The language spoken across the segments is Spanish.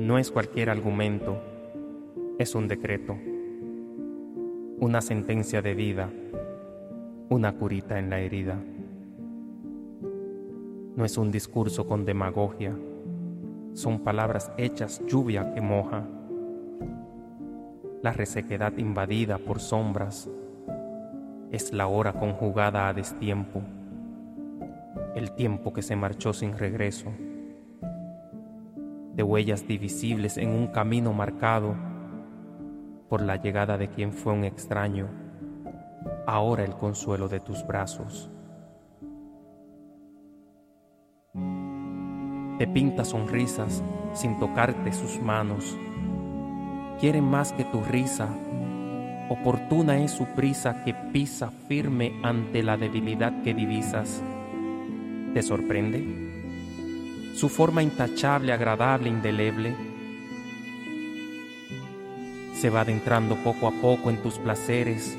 No es cualquier argumento, es un decreto, una sentencia de vida, una curita en la herida. No es un discurso con demagogia, son palabras hechas lluvia que moja. La resequedad invadida por sombras es la hora conjugada a destiempo, el tiempo que se marchó sin regreso, de huellas divisibles en un camino marcado por la llegada de quien fue un extraño, ahora el consuelo de tus brazos. Te pinta sonrisas sin tocarte sus manos. Quieren más que tu risa. Oportuna es su prisa que pisa firme ante la debilidad que divisas. ¿Te sorprende? Su forma intachable, agradable, indeleble. Se va adentrando poco a poco en tus placeres,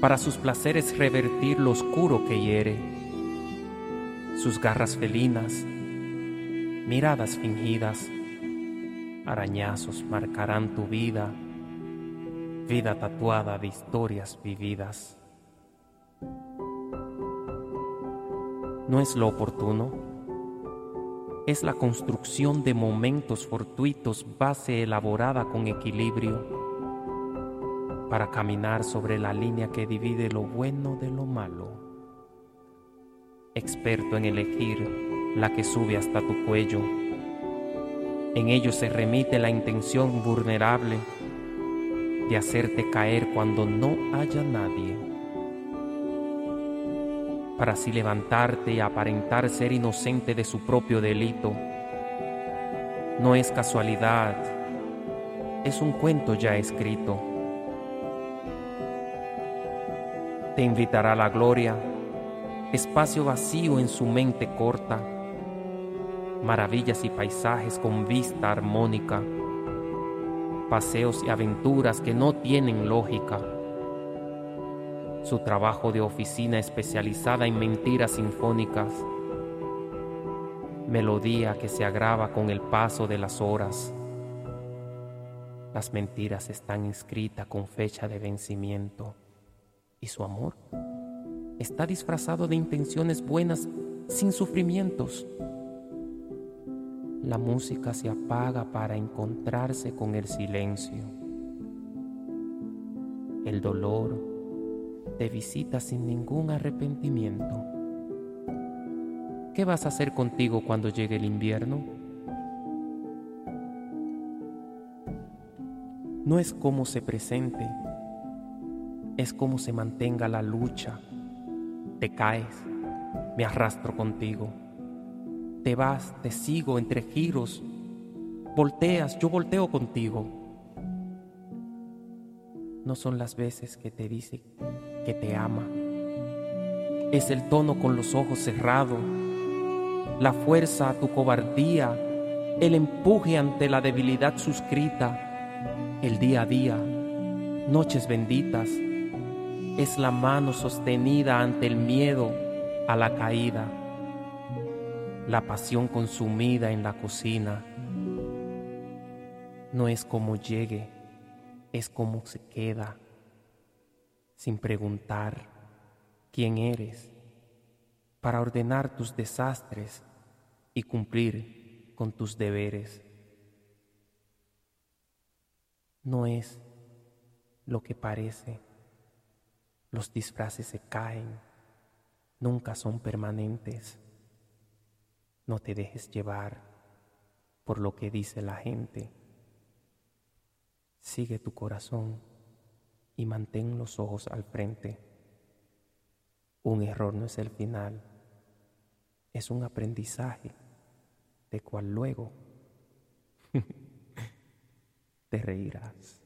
para sus placeres revertir lo oscuro que hiere. Sus garras felinas, miradas fingidas, arañazos marcarán tu vida, vida tatuada de historias vividas. No es lo oportuno, es la construcción de momentos fortuitos, base elaborada con equilibrio, para caminar sobre la línea que divide lo bueno de lo malo. Experto en elegir la que sube hasta tu cuello. En ello se remite la intención vulnerable de hacerte caer cuando no haya nadie, para así levantarte y aparentar ser inocente de su propio delito. No es casualidad, es un cuento ya escrito. Te invitará a la gloria, espacio vacío en su mente corta maravillas y paisajes con vista armónica, paseos y aventuras que no tienen lógica. Su trabajo de oficina especializada en mentiras sinfónicas, melodía que se agrava con el paso de las horas. Las mentiras están inscritas con fecha de vencimiento y su amor está disfrazado de intenciones buenas sin sufrimientos la música se apaga para encontrarse con el silencio. El dolor te visita sin ningún arrepentimiento. ¿Qué vas a hacer contigo cuando llegue el invierno? No es cómo se presente, es cómo se mantenga la lucha. Te caes, me arrastro contigo te vas, te sigo entre giros, volteas, yo volteo contigo. No son las veces que te dice que te ama. Es el tono con los ojos cerrados, la fuerza a tu cobardía, el empuje ante la debilidad suscrita, el día a día, noches benditas, es la mano sostenida ante el miedo a la caída la pasión consumida en la cocina. No es como llegue, es como se queda, sin preguntar quién eres, para ordenar tus desastres y cumplir con tus deberes. No es lo que parece, los disfraces se caen, nunca son permanentes. No te dejes llevar por lo que dice la gente. Sigue tu corazón y mantén los ojos al frente. Un error no es el final, es un aprendizaje de cual luego te reirás.